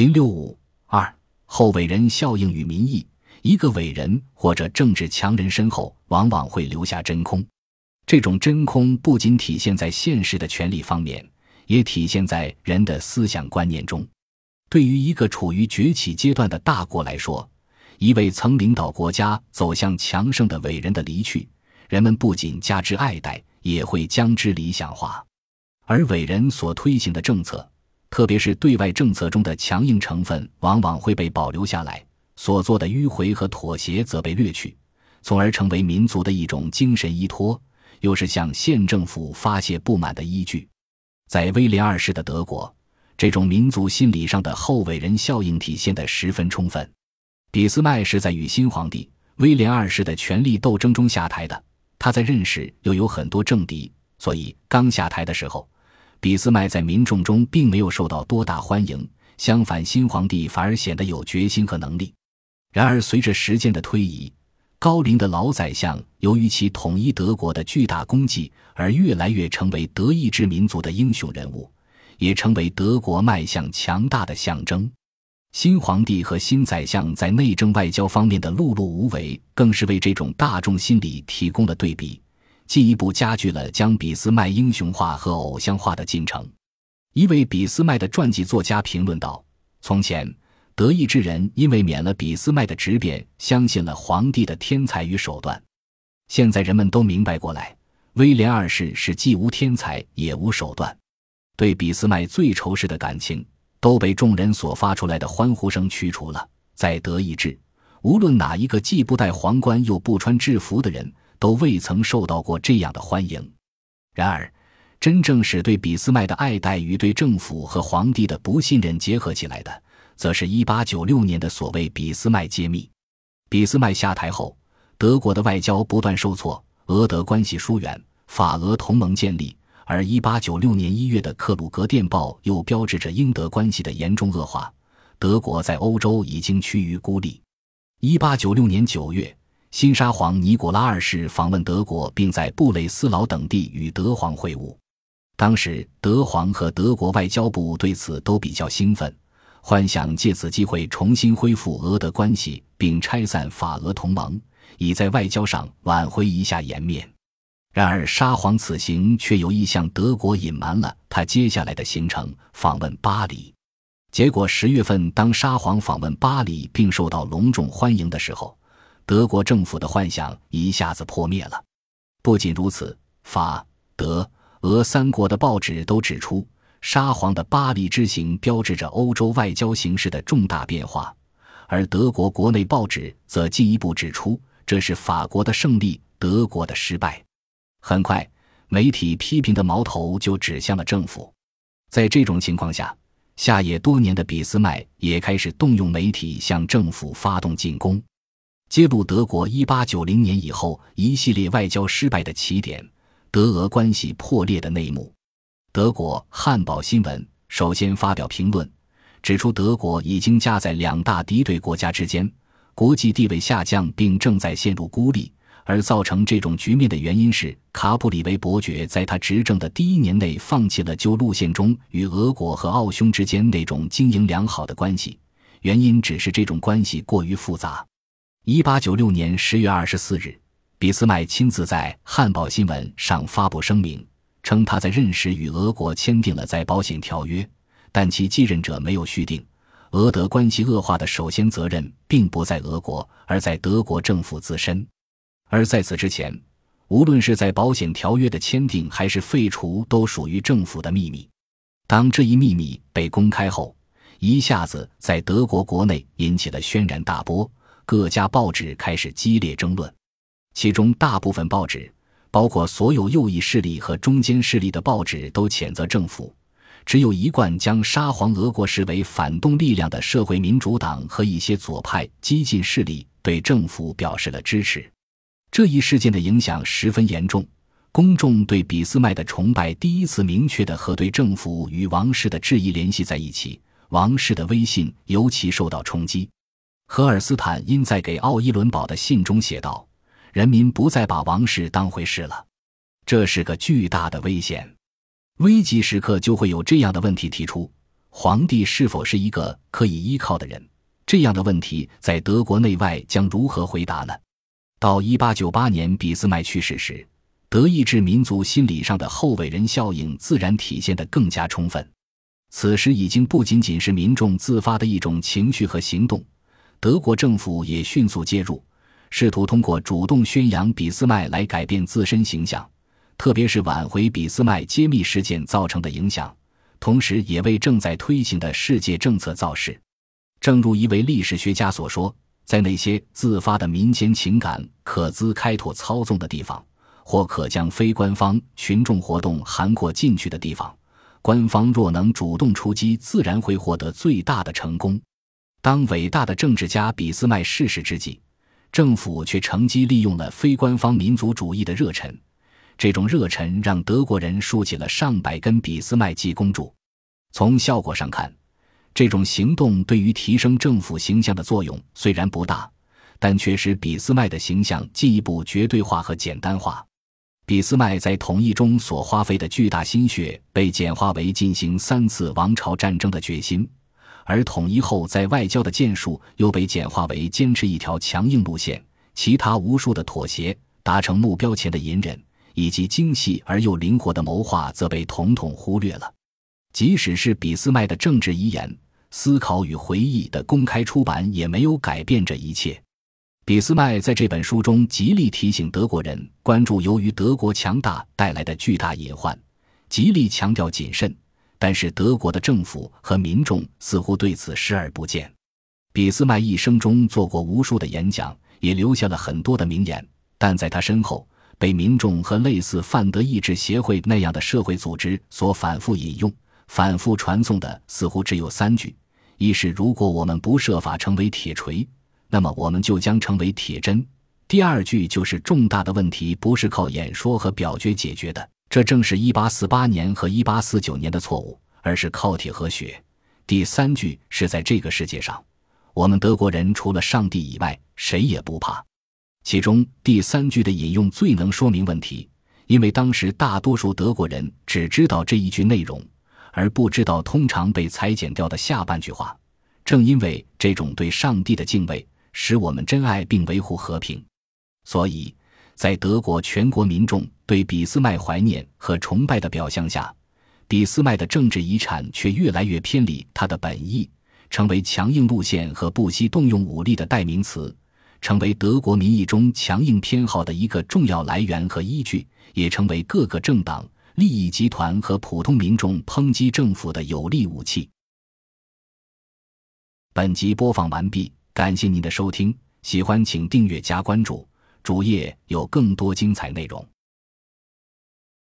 零六五二后伟人效应与民意。一个伟人或者政治强人身后，往往会留下真空。这种真空不仅体现在现实的权力方面，也体现在人的思想观念中。对于一个处于崛起阶段的大国来说，一位曾领导国家走向强盛的伟人的离去，人们不仅加之爱戴，也会将之理想化。而伟人所推行的政策，特别是对外政策中的强硬成分，往往会被保留下来。所做的迂回和妥协则被掠去，从而成为民族的一种精神依托，又是向县政府发泄不满的依据。在威廉二世的德国，这种民族心理上的后伟人效应体现得十分充分。俾斯麦是在与新皇帝威廉二世的权力斗争中下台的，他在任时又有很多政敌，所以刚下台的时候，俾斯麦在民众中并没有受到多大欢迎。相反，新皇帝反而显得有决心和能力。然而，随着时间的推移，高龄的老宰相由于其统一德国的巨大功绩，而越来越成为德意志民族的英雄人物，也成为德国迈向强大的象征。新皇帝和新宰相在内政外交方面的碌碌无为，更是为这种大众心理提供了对比，进一步加剧了将俾斯麦英雄化和偶像化的进程。一位俾斯麦的传记作家评论道：“从前。”德意志人因为免了俾斯麦的职贬，相信了皇帝的天才与手段。现在人们都明白过来，威廉二世是既无天才也无手段。对俾斯麦最仇视的感情，都被众人所发出来的欢呼声驱除了。在德意志，无论哪一个既不戴皇冠又不穿制服的人，都未曾受到过这样的欢迎。然而，真正使对俾斯麦的爱戴与对政府和皇帝的不信任结合起来的。则是一八九六年的所谓俾斯麦揭秘。俾斯麦下台后，德国的外交不断受挫，俄德关系疏远，法俄同盟建立。而一八九六年一月的克鲁格电报又标志着英德关系的严重恶化，德国在欧洲已经趋于孤立。一八九六年九月，新沙皇尼古拉二世访问德国，并在布雷斯劳等地与德皇会晤。当时，德皇和德国外交部对此都比较兴奋。幻想借此机会重新恢复俄德关系，并拆散法俄同盟，以在外交上挽回一下颜面。然而，沙皇此行却有意向德国隐瞒了他接下来的行程——访问巴黎。结果，十月份当沙皇访问巴黎并受到隆重欢迎的时候，德国政府的幻想一下子破灭了。不仅如此，法、德、俄三国的报纸都指出。沙皇的巴黎之行标志着欧洲外交形势的重大变化，而德国国内报纸则进一步指出，这是法国的胜利，德国的失败。很快，媒体批评的矛头就指向了政府。在这种情况下，下野多年的俾斯麦也开始动用媒体向政府发动进攻，揭露德国1890年以后一系列外交失败的起点，德俄关系破裂的内幕。德国《汉堡新闻》首先发表评论，指出德国已经夹在两大敌对国家之间，国际地位下降，并正在陷入孤立。而造成这种局面的原因是卡普里维伯爵在他执政的第一年内放弃了旧路线中与俄国和奥匈之间那种经营良好的关系，原因只是这种关系过于复杂。一八九六年十月二十四日，俾斯麦亲自在《汉堡新闻》上发布声明。称他在任时与俄国签订了在保险条约，但其继任者没有续订。俄德关系恶化的首先责任并不在俄国，而在德国政府自身。而在此之前，无论是在保险条约的签订还是废除，都属于政府的秘密。当这一秘密被公开后，一下子在德国国内引起了轩然大波，各家报纸开始激烈争论，其中大部分报纸。包括所有右翼势力和中间势力的报纸都谴责政府，只有一贯将沙皇俄国视为反动力量的社会民主党和一些左派激进势力对政府表示了支持。这一事件的影响十分严重，公众对俾斯麦的崇拜第一次明确的和对政府与王室的质疑联系在一起，王室的威信尤其受到冲击。荷尔斯坦因在给奥伊伦堡的信中写道。人民不再把王室当回事了，这是个巨大的危险。危急时刻就会有这样的问题提出：皇帝是否是一个可以依靠的人？这样的问题在德国内外将如何回答呢？到一八九八年俾斯麦去世时，德意志民族心理上的后伟人效应自然体现得更加充分。此时已经不仅仅是民众自发的一种情绪和行动，德国政府也迅速介入，试图通过主动宣扬俾斯麦来改变自身形象，特别是挽回俾斯麦揭秘事件造成的影响，同时也为正在推行的世界政策造势。正如一位历史学家所说，在那些自发的民间情感可资开拓操纵的地方，或可将非官方群众活动涵括进去的地方，官方若能主动出击，自然会获得最大的成功。当伟大的政治家俾斯麦逝世之际，政府却乘机利用了非官方民族主义的热忱，这种热忱让德国人竖起了上百根俾斯麦记公柱。从效果上看。这种行动对于提升政府形象的作用虽然不大，但却使俾斯麦的形象进一步绝对化和简单化。俾斯麦在统一中所花费的巨大心血被简化为进行三次王朝战争的决心，而统一后在外交的建树又被简化为坚持一条强硬路线，其他无数的妥协、达成目标前的隐忍，以及精细而又灵活的谋划则被统统忽略了。即使是俾斯麦的政治遗言、思考与回忆的公开出版，也没有改变这一切。俾斯麦在这本书中极力提醒德国人关注由于德国强大带来的巨大隐患，极力强调谨慎。但是德国的政府和民众似乎对此视而不见。俾斯麦一生中做过无数的演讲，也留下了很多的名言，但在他身后被民众和类似范德意志协会那样的社会组织所反复引用。反复传颂的似乎只有三句：一是如果我们不设法成为铁锤，那么我们就将成为铁针；第二句就是重大的问题不是靠演说和表决解决的，这正是一八四八年和一八四九年的错误，而是靠铁和血；第三句是在这个世界上，我们德国人除了上帝以外谁也不怕。其中第三句的引用最能说明问题，因为当时大多数德国人只知道这一句内容。而不知道通常被裁剪掉的下半句话。正因为这种对上帝的敬畏，使我们珍爱并维护和平。所以，在德国全国民众对俾斯麦怀念和崇拜的表象下，俾斯麦的政治遗产却越来越偏离他的本意，成为强硬路线和不惜动用武力的代名词，成为德国民意中强硬偏好的一个重要来源和依据，也成为各个政党。利益集团和普通民众抨击政府的有力武器。本集播放完毕，感谢您的收听，喜欢请订阅加关注，主页有更多精彩内容。